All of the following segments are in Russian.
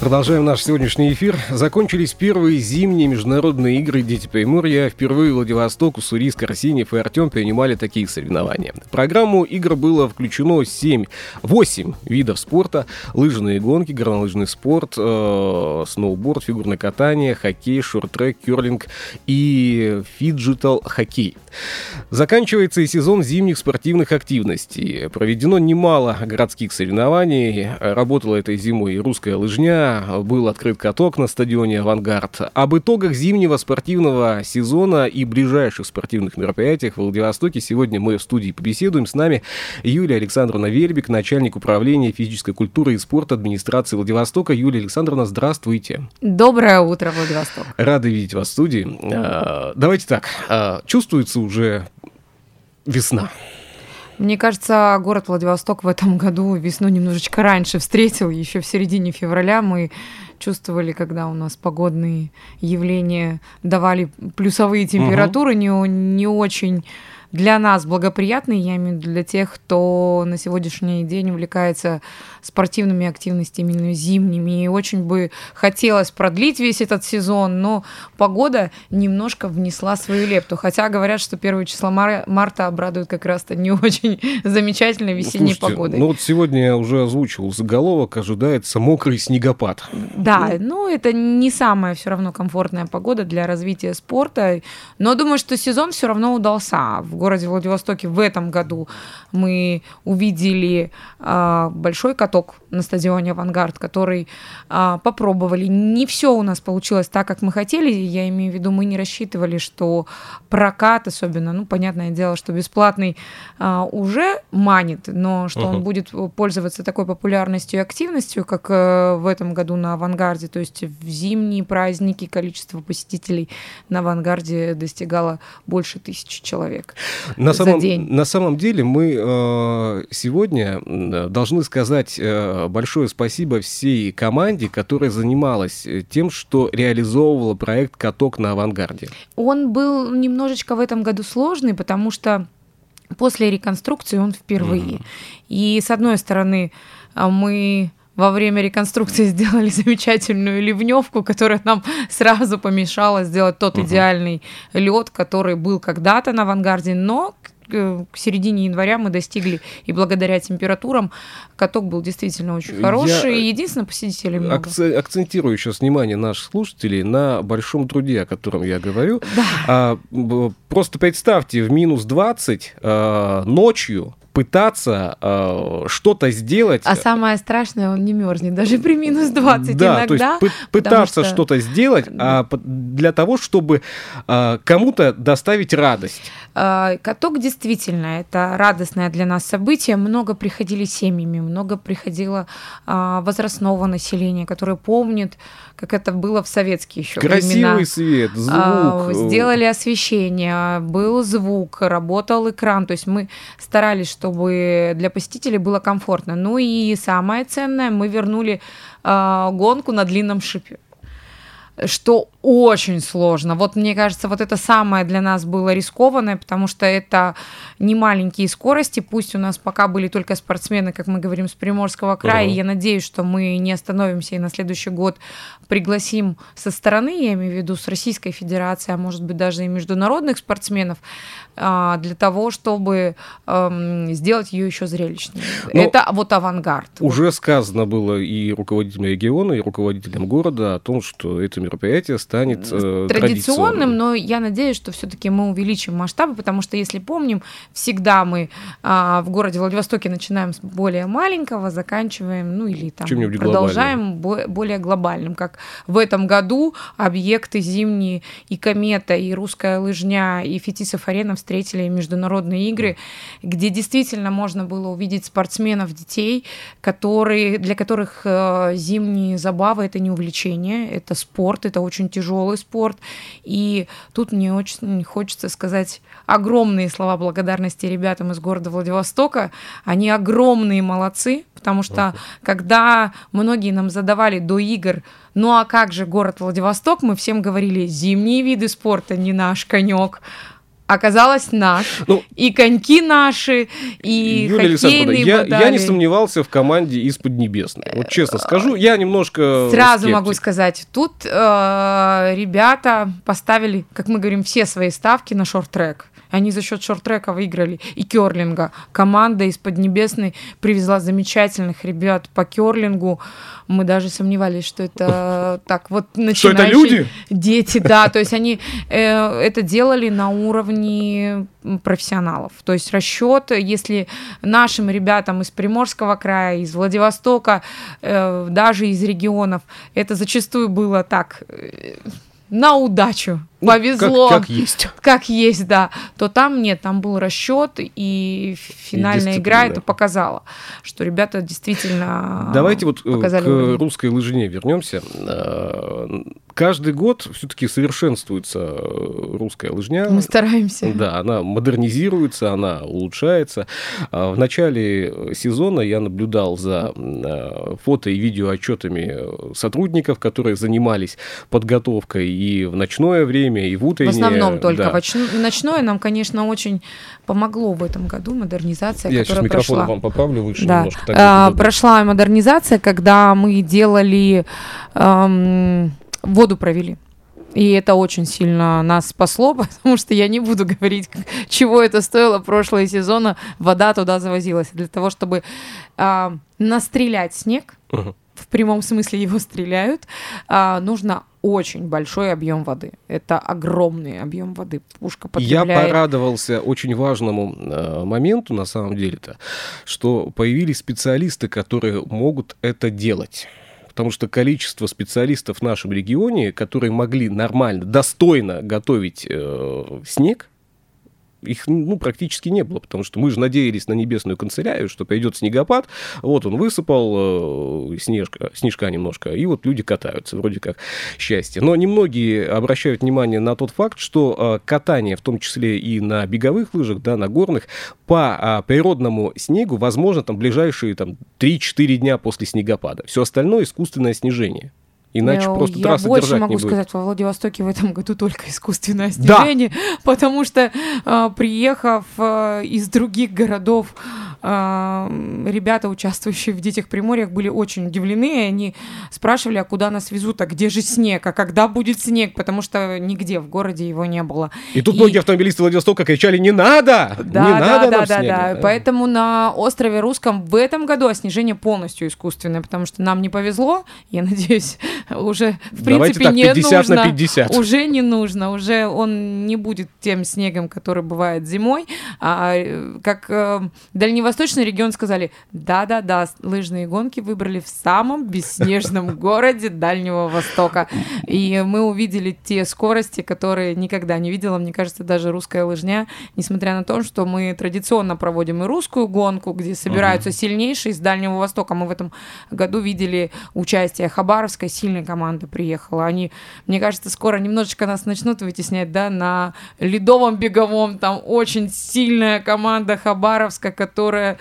Продолжаем наш сегодняшний эфир. Закончились первые зимние международные игры «Дети Приморья». Впервые Владивосток, Уссурийск, Арсеньев и Артем принимали такие соревнования. В программу игр было включено 7, 8 видов спорта. Лыжные гонки, горнолыжный спорт, э, сноуборд, фигурное катание, хоккей, шорт-трек, керлинг и фиджитал-хоккей. Заканчивается и сезон зимних спортивных активностей. Проведено немало городских соревнований. Работала этой зимой и русская лыжня, был открыт каток на стадионе «Авангард». Об итогах зимнего спортивного сезона и ближайших спортивных мероприятиях в Владивостоке сегодня мы в студии побеседуем. С нами Юлия Александровна Вербик, начальник управления физической культуры и спорта администрации Владивостока. Юлия Александровна, здравствуйте. Доброе утро, Владивосток. Рады видеть вас в студии. А, давайте так, а, чувствуется уже весна. Мне кажется, город Владивосток в этом году весну немножечко раньше встретил. Еще в середине февраля мы чувствовали, когда у нас погодные явления давали плюсовые температуры, угу. не, не очень для нас благоприятный, я имею в виду для тех, кто на сегодняшний день увлекается спортивными активностями именно зимними. И очень бы хотелось продлить весь этот сезон, но погода немножко внесла свою лепту. Хотя говорят, что первое число мар- марта обрадует как раз-то не очень замечательной весенней Слушайте, погодой. Ну вот сегодня я уже озвучивал заголовок, ожидается мокрый снегопад. Да, ну это не самая все равно комфортная погода для развития спорта, но думаю, что сезон все равно удался. В городе Владивостоке в этом году мы увидели э, большой каток на стадионе «Авангард», который э, попробовали. Не все у нас получилось так, как мы хотели. Я имею в виду, мы не рассчитывали, что прокат, особенно, ну, понятное дело, что бесплатный э, уже манит, но что uh-huh. он будет пользоваться такой популярностью и активностью, как э, в этом году на «Авангарде», то есть в зимние праздники количество посетителей на «Авангарде» достигало больше тысячи человек на самом, день. На самом деле мы э, сегодня должны сказать э, большое спасибо всей команде, которая занималась э, тем, что реализовывала проект «Каток на авангарде». Он был немножечко в этом году сложный, потому что после реконструкции он впервые. Mm-hmm. И с одной стороны а, мы во время реконструкции сделали замечательную ливневку, которая нам сразу помешала сделать тот угу. идеальный лед, который был когда-то на авангарде, но к середине января мы достигли, и благодаря температурам каток был действительно очень хороший, Я и единственное, посетителей много. Акц- акцентирую сейчас внимание наших слушателей на большом труде, о котором я говорю. Да. А, просто представьте, в минус 20 а, ночью пытаться э, что-то сделать. А самое страшное, он не мерзнет, даже при минус 20 да, иногда. То есть пытаться что... что-то сделать а, для того, чтобы а, кому-то доставить радость. А, каток действительно, это радостное для нас событие. Много приходили семьями, много приходило а, возрастного населения, которое помнит, как это было в советские еще Красивый времена. свет, звук. А, сделали освещение, был звук, работал экран. То есть мы старались, что чтобы для посетителей было комфортно. Ну и самое ценное, мы вернули э, гонку на длинном шипе что очень сложно. Вот мне кажется, вот это самое для нас было рискованное, потому что это не маленькие скорости, пусть у нас пока были только спортсмены, как мы говорим, с Приморского края, uh-huh. я надеюсь, что мы не остановимся и на следующий год пригласим со стороны, я имею в виду с Российской Федерации, а может быть даже и международных спортсменов, а, для того, чтобы сделать ее еще зрелищнее. Но это вот авангард. Уже вот. сказано было и руководителям региона, и руководителям города о том, что это мероприятие станет э, традиционным, традиционным. но я надеюсь, что все-таки мы увеличим масштабы, потому что, если помним, всегда мы а, в городе Владивостоке начинаем с более маленького, заканчиваем, ну или там продолжаем бо- более глобальным, как в этом году объекты зимние и комета, и русская лыжня, и Фетисов арена встретили международные игры, где действительно можно было увидеть спортсменов, детей, которые, для которых э, зимние забавы это не увлечение, это спорт, это очень тяжелый спорт. И тут мне очень хочется сказать огромные слова благодарности ребятам из города Владивостока. Они огромные молодцы, потому что когда многие нам задавали до игр, ну а как же город Владивосток, мы всем говорили, зимние виды спорта не наш конек. Оказалось наш. Ну, и коньки наши, и Юлия Александровна, хоккейные я, я не сомневался в команде из Поднебесной. Вот честно скажу, я немножко Сразу скептик. могу сказать, тут э, ребята поставили, как мы говорим, все свои ставки на шорт-трек. Они за счет шорт-трека выиграли и керлинга. Команда из Поднебесной привезла замечательных ребят по керлингу. Мы даже сомневались, что это так вот Что это начинающие люди? дети, да. То есть они э, это делали на уровне м, профессионалов. То есть расчет, если нашим ребятам из Приморского края, из Владивостока, э, даже из регионов, это зачастую было так э, на удачу. Ну, Повезло. Как, как есть. Как есть, да, то там нет, там был расчет, и финальная игра дисциплина. это показала, что ребята действительно Давайте вот э, к уровень. русской лыжне вернемся. Э, Каждый год все-таки совершенствуется э, русская лыжня. Мы стараемся. Да, она модернизируется, она улучшается. А В начале сезона я наблюдал за фото и видеоотчетами э, сотрудников, которые занимались подготовкой и в ночное время, и в В утреннее. основном только Да. в оч- ночное нам, конечно, очень помогло в этом году модернизация, Я сейчас которая микрофон прошла. вам поправлю выше Да. немножко. так А, прошла модернизация, когда мы делали эм, воду провели. И это очень сильно нас спасло, потому что я не буду говорить, чего это стоило прошлого сезона. Вода туда завозилась. Для того, чтобы а, настрелять снег, Мгм. В прямом смысле его стреляют, а, нужно очень большой объем воды. Это огромный объем воды. Пушка Я потребляет. порадовался очень важному э, моменту, на самом деле-то, что появились специалисты, которые могут это делать. Потому что количество специалистов в нашем регионе, которые могли нормально, достойно готовить э, снег, их ну, практически не было, потому что мы же надеялись на небесную канцелярию, что пойдет снегопад, вот он высыпал, э, снежка, снежка немножко, и вот люди катаются, вроде как счастье. Но немногие обращают внимание на тот факт, что э, катание, в том числе и на беговых лыжах, да, на горных, по а, природному снегу возможно там ближайшие там, 3-4 дня после снегопада. Все остальное искусственное снижение. Иначе Я- просто я трасса больше держать могу не будет. сказать, во Владивостоке в этом году только искусственное Да. снижение, потому что а, приехав а, из других городов, ребята, участвующие в детях Приморьях, были очень удивлены, и они спрашивали, а куда нас везут, а где же снег, а когда будет снег, потому что нигде в городе его не было. И тут И- многие автомобилисты Владивостока кричали, не надо! Да, не да, надо да, нам да, снега!» да. Поэтому на острове Русском в этом году снижение полностью искусственное, потому что нам не повезло. Я надеюсь, уже в Давайте принципе так, не 50 на нужно. 50. Уже не нужно, уже он не будет тем снегом, который бывает зимой. А, э, как э, дальневосточный регион сказали, да-да-да, лыжные гонки выбрали в самом бесснежном городе Дальнего Востока. И мы увидели те скорости, которые никогда не видела, мне кажется, даже русская лыжня, несмотря на то, что мы традиционно проводим и русскую гонку, где собираются сильнейшие из Дальнего Востока. Мы в этом году видели участие Хабаровской сильной команды приехала. Они, мне кажется, скоро немножечко нас начнут вытеснять, да, на ледовом беговом. Там очень сильная команда Хабаровска, которая э,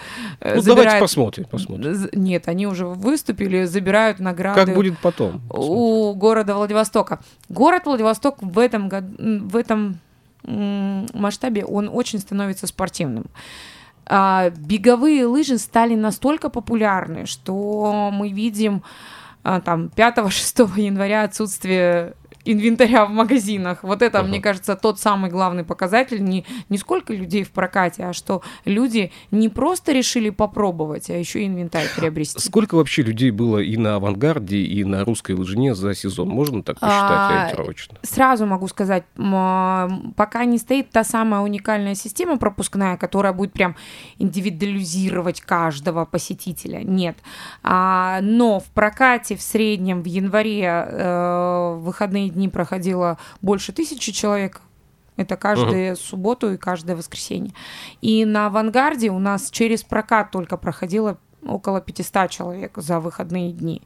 Ну, забирает... давайте посмотрим, посмотрим. Нет, они уже выступили, забирают награды Как будет потом? у города Владивостока. Город Владивосток в этом году, в этом масштабе он очень становится спортивным. А, беговые лыжи стали настолько популярны, что мы видим а, там 5-6 января отсутствие инвентаря в магазинах. Вот это, uh-huh. мне кажется, тот самый главный показатель. Не, не сколько людей в прокате, а что люди не просто решили попробовать, а еще и инвентарь приобрести. Сколько вообще людей было и на авангарде, и на русской лыжне за сезон? Можно так посчитать а, ориентировочно? Сразу могу сказать, пока не стоит та самая уникальная система пропускная, которая будет прям индивидуализировать каждого посетителя. Нет. А, но в прокате в среднем в январе э, выходные дни проходило больше тысячи человек. Это каждую uh-huh. субботу и каждое воскресенье. И на авангарде у нас через прокат только проходило около 500 человек за выходные дни.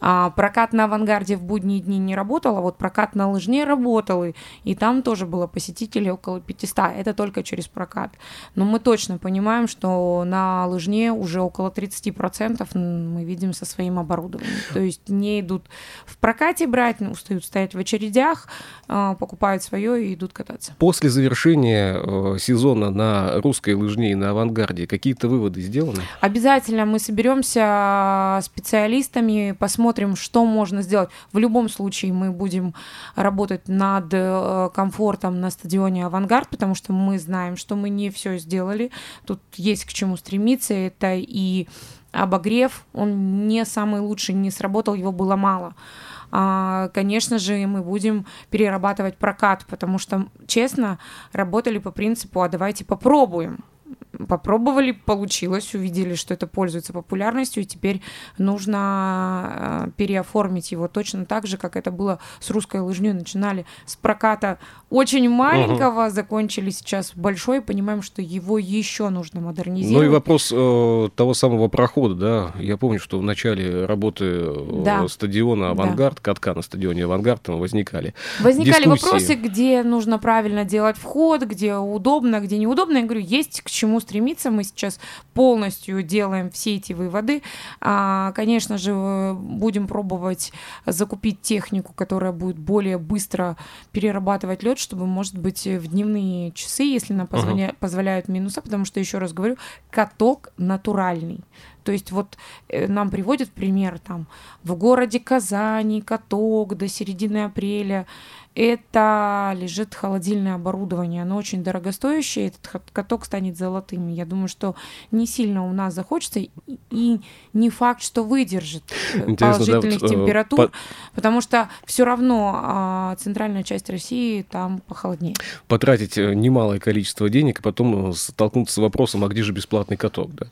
А, прокат на авангарде в будние дни не работал, а вот прокат на лыжне работал, и, и там тоже было посетителей около 500. Это только через прокат. Но мы точно понимаем, что на лыжне уже около 30% мы видим со своим оборудованием. То есть не идут в прокате брать, устают стоять в очередях, а, покупают свое и идут кататься. После завершения э, сезона на русской лыжне и на авангарде какие-то выводы сделаны? Обязательно мы соберемся специалистами, посмотрим, посмотрим, что можно сделать. В любом случае мы будем работать над э, комфортом на стадионе «Авангард», потому что мы знаем, что мы не все сделали. Тут есть к чему стремиться. Это и обогрев, он не самый лучший, не сработал, его было мало. А, конечно же, мы будем перерабатывать прокат, потому что, честно, работали по принципу «а давайте попробуем» попробовали, получилось, увидели, что это пользуется популярностью, и теперь нужно э, переоформить его точно так же, как это было с русской лыжней. Начинали с проката очень маленького, угу. закончили сейчас большой, понимаем, что его еще нужно модернизировать. Ну и вопрос э, того самого прохода, да, я помню, что в начале работы э, да. стадиона «Авангард», да. катка на стадионе «Авангард» там возникали Возникали дискуссии. вопросы, где нужно правильно делать вход, где удобно, где неудобно. Я говорю, есть к чему стремиться. Мы сейчас полностью делаем все эти выводы. А, конечно же, будем пробовать закупить технику, которая будет более быстро перерабатывать лед, чтобы, может быть, в дневные часы, если нам позволя... uh-huh. позволяют минуса, потому что, еще раз говорю, каток натуральный. То есть вот э, нам приводят пример там в городе Казани каток до середины апреля это лежит холодильное оборудование. Оно очень дорогостоящее, этот каток станет золотым. Я думаю, что не сильно у нас захочется, и не факт, что выдержит э, Интересно, положительных да, температур, по... потому что все равно а, центральная часть России там похолоднее. Потратить э, немалое количество денег, и потом э, столкнуться с вопросом, а где же бесплатный каток, да?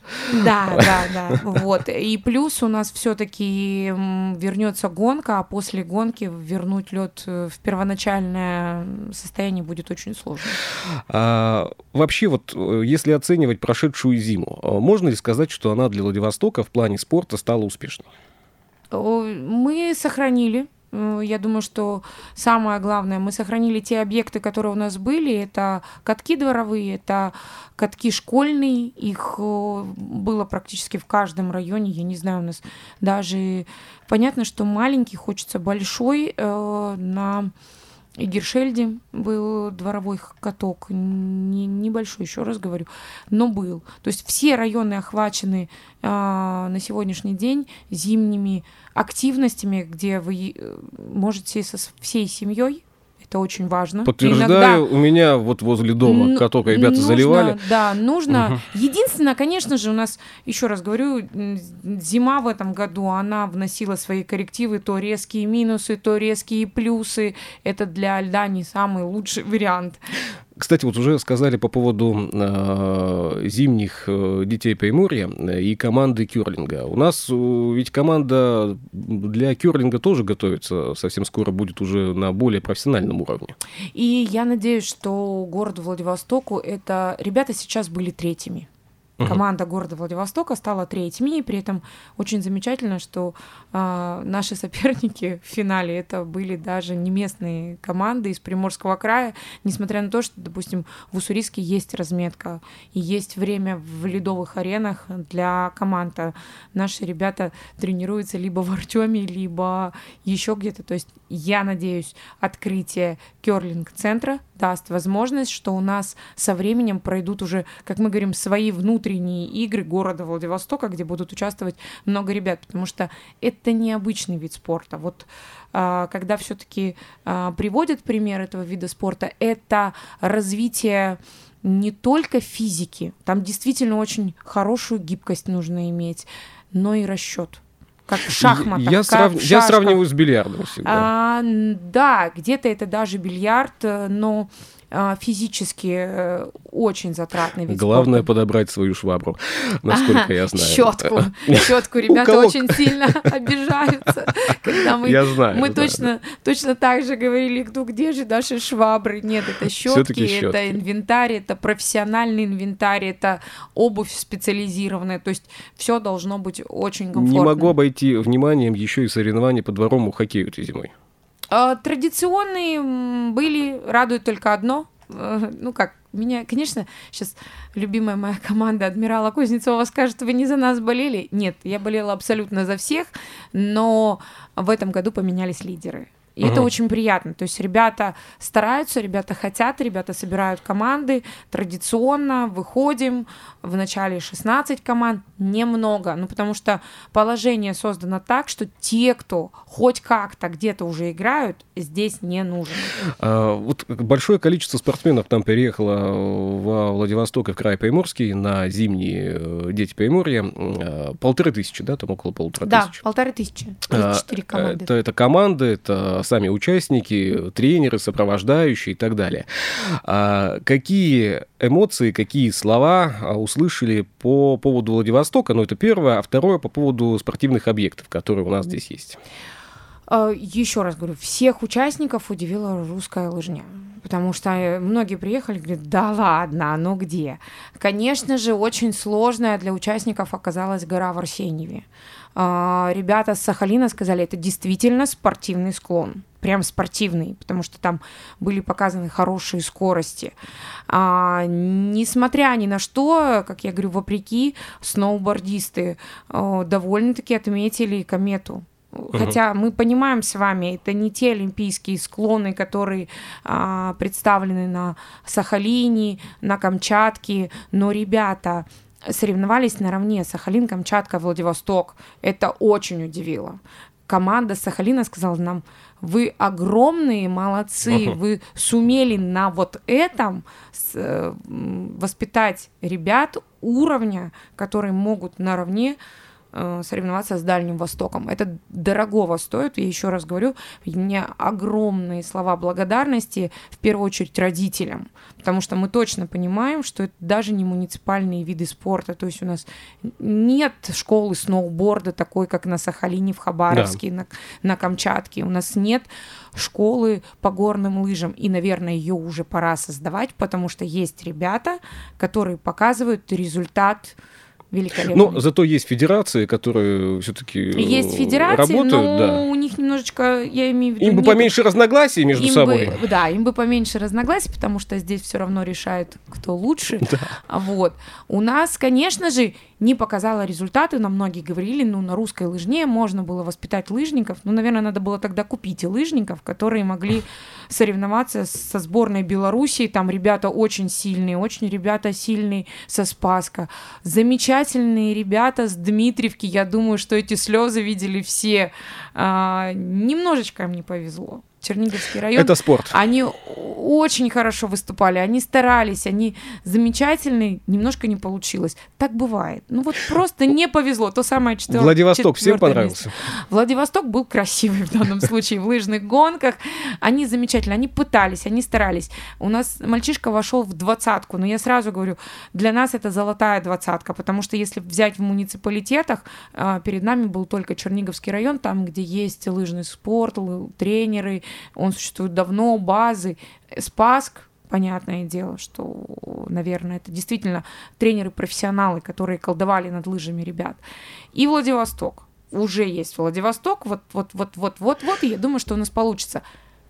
Да, да, да. Вот. И плюс у нас все-таки вернется гонка, а после гонки вернуть лед в первоначальном первоначальное состояние будет очень сложно. А, вообще, вот э, если оценивать прошедшую зиму, э, можно ли сказать, что она для Владивостока в плане спорта стала успешной? Мы сохранили я думаю, что самое главное, мы сохранили те объекты, которые у нас были. Это катки дворовые, это катки школьные. Их э, было практически в каждом районе. Я не знаю, у нас даже понятно, что маленький хочется большой э, на и Гершельде был дворовой каток, не, небольшой, еще раз говорю, но был. То есть все районы охвачены э, на сегодняшний день зимними активностями, где вы э, можете со всей семьей это очень важно. Подтверждаю, Иногда... у меня вот возле дома каток ребята нужно, заливали. Да, нужно. Угу. Единственное, конечно же, у нас, еще раз говорю, зима в этом году, она вносила свои коррективы, то резкие минусы, то резкие плюсы. Это для льда не самый лучший вариант. Кстати, вот уже сказали по поводу э, зимних э, детей Приморья и команды кюрлинга. У нас э, ведь команда для кюрлинга тоже готовится, совсем скоро будет уже на более профессиональном уровне. И я надеюсь, что городу Владивостоку это ребята сейчас были третьими. Команда города Владивостока стала третьими, и при этом очень замечательно, что э, наши соперники в финале это были даже не местные команды из Приморского края, несмотря на то, что, допустим, в Уссурийске есть разметка и есть время в ледовых аренах для команд. А наши ребята тренируются либо в Артеме, либо еще где-то. То есть я надеюсь, открытие керлинг-центра даст возможность, что у нас со временем пройдут уже, как мы говорим, свои внутренние игры города Владивостока, где будут участвовать много ребят, потому что это необычный вид спорта. Вот а, когда все-таки а, приводят пример этого вида спорта, это развитие не только физики, там действительно очень хорошую гибкость нужно иметь, но и расчет как в шахматах. Я, срав... в я сравниваю с бильярдом всегда. А, да, где-то это даже бильярд, э, но физически э, очень затратный вид Главное спорта. подобрать свою швабру, насколько я знаю. Щетку. Щетку ребята очень сильно обижаются, когда мы, Я знаю, мы да, точно, точно так же говорили, ну где же наши швабры? Нет, это щетки, это инвентарь, это профессиональный инвентарь, это обувь специализированная. То есть все должно быть очень комфортно. Не могу обойти вниманием еще и соревнования по дворовому хоккею этой зимой. А, Традиционные были, радует только одно. Э, Ну как, меня, конечно, сейчас любимая моя команда Адмирала Кузнецова скажет, вы не за нас болели. Нет, я болела абсолютно за всех, но в этом году поменялись лидеры. И это Ага. очень приятно. То есть ребята стараются, ребята хотят, ребята собирают команды. Традиционно выходим. В начале 16 команд. Немного. Ну, потому что положение создано так, что те, кто хоть как-то где-то уже играют, здесь не нужен. А, Вот большое количество спортсменов там переехало во Владивосток и в край Приморский на зимние э, Дети Приморья. А, Полторы тысячи, да, там около полутора Да, тысяч. полторы тысячи. А, 34 команды. Это, это команды, это сами участники, тренеры, сопровождающие и так далее. А какие эмоции, какие слова а, услышали по поводу Владивостока? Ну, это первое. А второе по поводу спортивных объектов, которые у нас здесь есть. А, Еще раз говорю, всех участников удивила русская лыжня. Потому что э, многие приехали и говорят, да ладно, ну где? Конечно же, очень сложная для участников оказалась гора в Арсеньеве. А, Ребята с Сахалина сказали, это действительно спортивный склон. Прям спортивный, потому что там были показаны хорошие скорости. А, несмотря ни на что, как я говорю, вопреки, сноубордисты э, довольно-таки отметили комету. Хотя мы понимаем с вами, это не те олимпийские склоны, которые а, представлены на Сахалине, на Камчатке, но ребята соревновались наравне Сахалин, Камчатка, Владивосток. Это очень удивило. Команда Сахалина сказала нам, вы огромные молодцы, Ага. вы сумели на вот этом э, воспитать ребят уровня, которые могут наравне э, соревноваться с Дальним Востоком. Это дорогого стоит, я еще раз говорю, у меня огромные слова благодарности, в первую очередь родителям, потому что мы точно понимаем, что это даже не муниципальные виды спорта, то есть у нас нет школы сноуборда такой, как на Сахалине, в Хабаровске, на, на Камчатке, у нас нет школы по горным лыжам, и, наверное, ее уже пора создавать, потому что есть ребята, которые показывают результат великолепный. Но зато есть федерации, которые все-таки Есть федерации, работают, но да. у них немножечко, я имею в виду... Им бы поменьше разногласий между им собой. бы- да, им бы поменьше разногласий, потому что здесь все равно решает, кто лучше. А Вот. У нас, конечно же, не показала результаты, нам многие говорили, ну, на русской лыжне можно было воспитать лыжников, ну, наверное, надо было тогда купить и лыжников, которые могли соревноваться со сборной Белоруссии, там ребята очень сильные, очень ребята сильные со Спаска, замечательные ребята с Дмитриевки, я думаю, что эти слезы видели все, А, немножечко им не повезло. Черниговский район. Это спорт. Они очень хорошо выступали, они старались, они замечательные, немножко не получилось. Так бывает. Ну вот просто не повезло. То самое четвер... Владивосток всем понравился. место. Владивосток был красивый в данном случае в лыжных гонках. Они замечательно, они пытались, они старались. У нас мальчишка вошел в двадцатку, но я сразу говорю, для нас это золотая двадцатка, потому что если взять в муниципалитетах, а, перед нами был только Черниговский район, там, где есть лыжный спорт, тренеры, он существует давно, базы. Спаск, понятное дело, что, наверное, это действительно тренеры-профессионалы, которые колдовали над лыжами ребят. И Владивосток. Уже есть Владивосток, вот, вот, вот, вот, вот, вот, и я думаю, что у нас получится.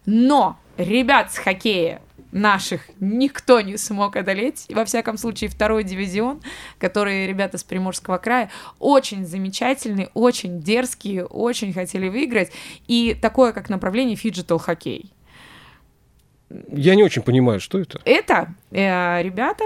Но ребят с хоккея наших никто не смог одолеть. Во всяком случае, второй дивизион, который ребята с Приморского края очень замечательные, очень дерзкие, очень хотели выиграть. И такое, как направление фиджитал хоккей. Я не очень понимаю, что это. Это э, ребята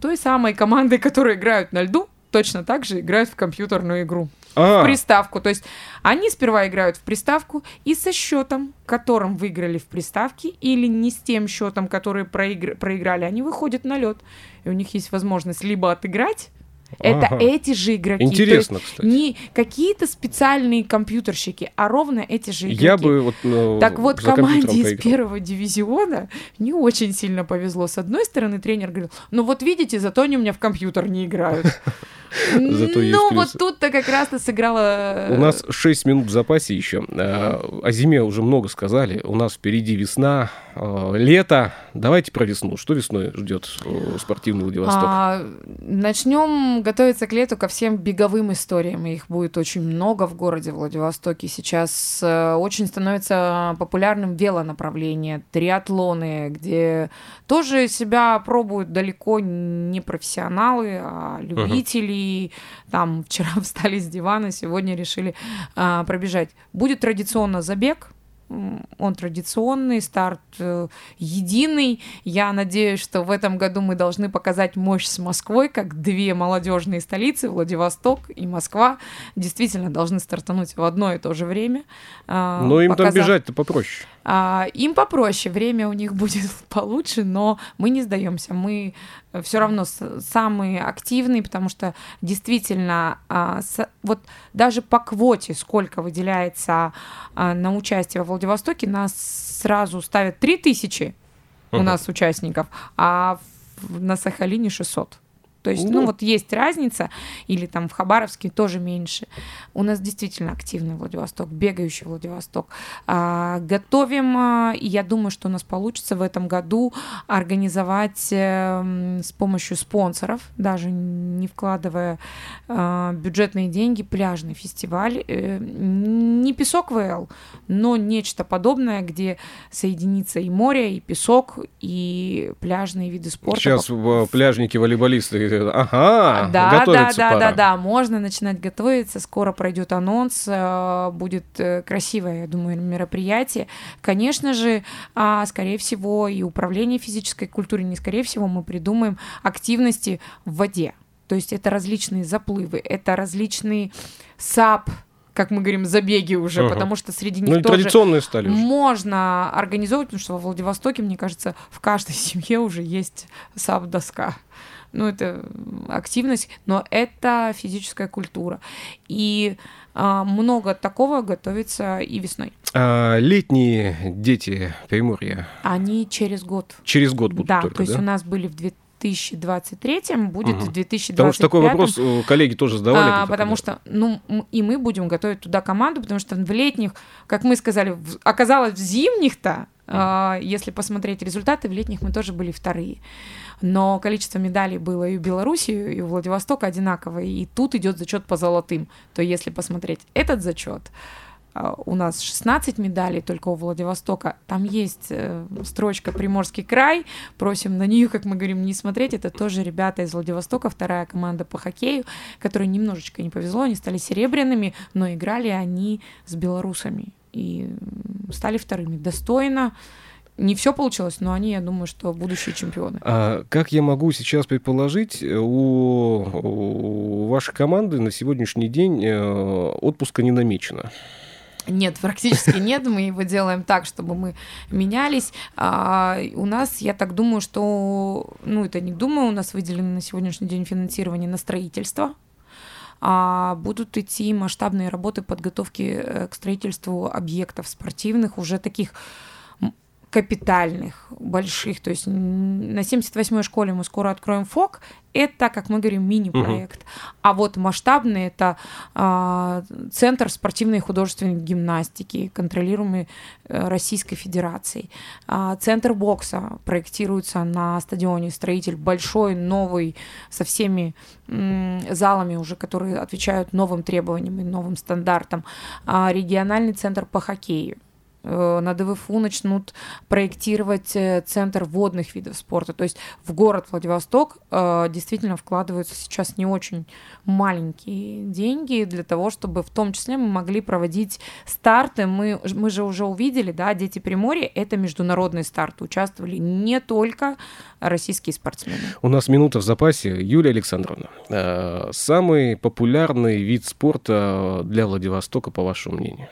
той самой команды, которые играют на льду, точно так же играют в компьютерную игру. А. В приставку. То есть они сперва играют в приставку и со счетом, которым выиграли в приставке, или не с тем счетом, который проигр... проиграли, они выходят на лед. И у них есть возможность либо отыграть, это ага. эти же игроки. Интересно, кстати. Не какие-то специальные компьютерщики, а ровно эти же игроки. Я бы вот ну, Так вот, команде из первого дивизиона не очень сильно повезло. С одной стороны, тренер говорил, ну вот видите, зато они у меня в компьютер не играют. Зато ну, вот тут-то как раз-то сыграла... У нас 6 минут в запасе еще. А, о зиме уже много сказали. У нас впереди весна, а, лето. Давайте про весну. Что весной ждет э, спортивный Владивосток? А, начнем готовиться к лету ко всем беговым историям. Их будет очень много в городе Владивостоке. Сейчас э, очень становится популярным велонаправление, триатлоны, где тоже себя пробуют далеко не профессионалы, а любители. Uh-huh и там вчера встали с дивана, сегодня решили а, пробежать. Будет традиционно забег, он традиционный, старт э, единый. Я надеюсь, что в этом году мы должны показать мощь с Москвой, как две молодежные столицы, Владивосток и Москва, действительно должны стартануть в одно и то же время. Э, но им показав... там бежать-то попроще. А, им попроще, время у них будет получше, но мы не сдаемся. Мы все равно самые активные, потому что действительно а, вот даже по квоте, сколько выделяется а, на участие во Владивостоке, нас сразу ставят 3000 uh-huh. у нас участников, а в, на Сахалине 600. То есть, ну, ну вот есть разница, или там в Хабаровске тоже меньше. У нас действительно активный Владивосток, бегающий Владивосток. А, готовим, а, и я думаю, что у нас получится в этом году организовать а, с помощью спонсоров, даже не вкладывая а, бюджетные деньги, пляжный фестиваль. А, не песок ВЛ, но нечто подобное, где соединится и море, и песок, и пляжные виды спорта. Сейчас пляжники-волейболисты ага, да, да, да, пора. да, да, можно начинать готовиться. Скоро пройдет анонс, э, будет э, красивое, я думаю, мероприятие. Конечно же, а, скорее всего, и управление физической культурой, не скорее всего, мы придумаем активности в воде. То есть это различные заплывы, это различные САП, как мы говорим, забеги уже, uh-huh. потому что среди них ну, тоже традиционные стали уже. можно организовывать, потому что во Владивостоке, мне кажется, в каждой семье уже есть САП-доска ну, это активность, но это физическая культура. И а, много такого готовится и весной. А летние дети Приморья? Они через год. Через год будут Да, только, то есть да? у нас были в 2023 будет угу. в 2025. Потому что такой вопрос э, коллеги тоже задавали. А, потому что, ну, и мы будем готовить туда команду, потому что в летних, как мы сказали, оказалось в зимних-то, а, если посмотреть результаты, в летних мы тоже были вторые но количество медалей было и у Беларуси, и у Владивостока одинаковое, и тут идет зачет по золотым. То если посмотреть этот зачет, а, у нас 16 медалей только у Владивостока. Там есть э, строчка Приморский край. Просим на нее, как мы говорим, не смотреть. Это тоже ребята из Владивостока, вторая команда по хоккею, которой немножечко не повезло. Они стали серебряными, но играли они с белорусами и стали вторыми. Достойно не все получилось, но они, я думаю, что будущие чемпионы. А как я могу сейчас предположить, у, у вашей команды на сегодняшний день э, отпуска не намечено? Нет, практически нет. Мы его делаем так, чтобы мы менялись. А, у нас, я так думаю, что, ну это не думаю, у нас выделено на сегодняшний день финансирование на строительство. А будут идти масштабные работы подготовки э, к строительству объектов спортивных, уже таких капитальных, больших. То есть на 78-й школе мы скоро откроем ФОК. Это, как мы говорим, мини-проект. Угу. А вот масштабный это э, Центр спортивной и художественной гимнастики, контролируемый э, Российской Федерацией. Э, центр бокса проектируется на стадионе. Строитель большой, новый, со всеми э, залами уже, которые отвечают новым требованиям и новым стандартам. Э, региональный центр по хоккею на ДВФУ начнут проектировать э, центр водных видов спорта. То есть в город Владивосток э, действительно вкладываются сейчас не очень маленькие деньги для того, чтобы в том числе мы могли проводить старты. Мы, мы же уже увидели, да, Дети Приморья — это международные старты. Участвовали не только российские спортсмены. У нас минута в запасе. Юлия Александровна, самый популярный вид спорта для Владивостока, по вашему мнению?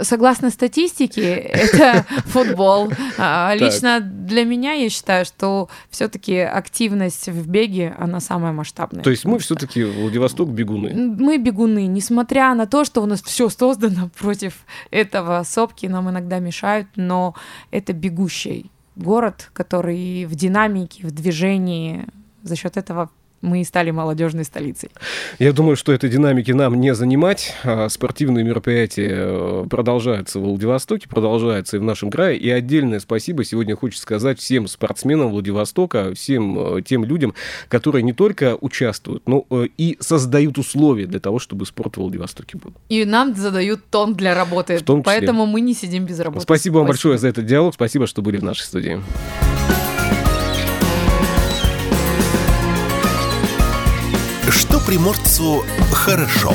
Согласно статистике, это футбол. А, лично для меня я считаю, что все-таки активность в беге, она самая масштабная. То есть мы все-таки Владивосток бегуны. Мы бегуны, несмотря на то, что у нас все создано против этого. Сопки нам иногда мешают, но это бегущий город, который в динамике, в движении. За счет этого мы и стали молодежной столицей. Я думаю, что этой динамики нам не занимать. А спортивные мероприятия э, продолжаются в Владивостоке, продолжаются и в нашем крае. И отдельное спасибо сегодня хочется сказать всем спортсменам Владивостока, всем э, тем людям, которые не только участвуют, но э, и создают условия для того, чтобы спорт в Владивостоке был. И нам задают тон для работы. В том числе. Поэтому мы не сидим без работы. Спасибо вам большое за этот диалог. Спасибо, что были в нашей студии. Что приморцу хорошо.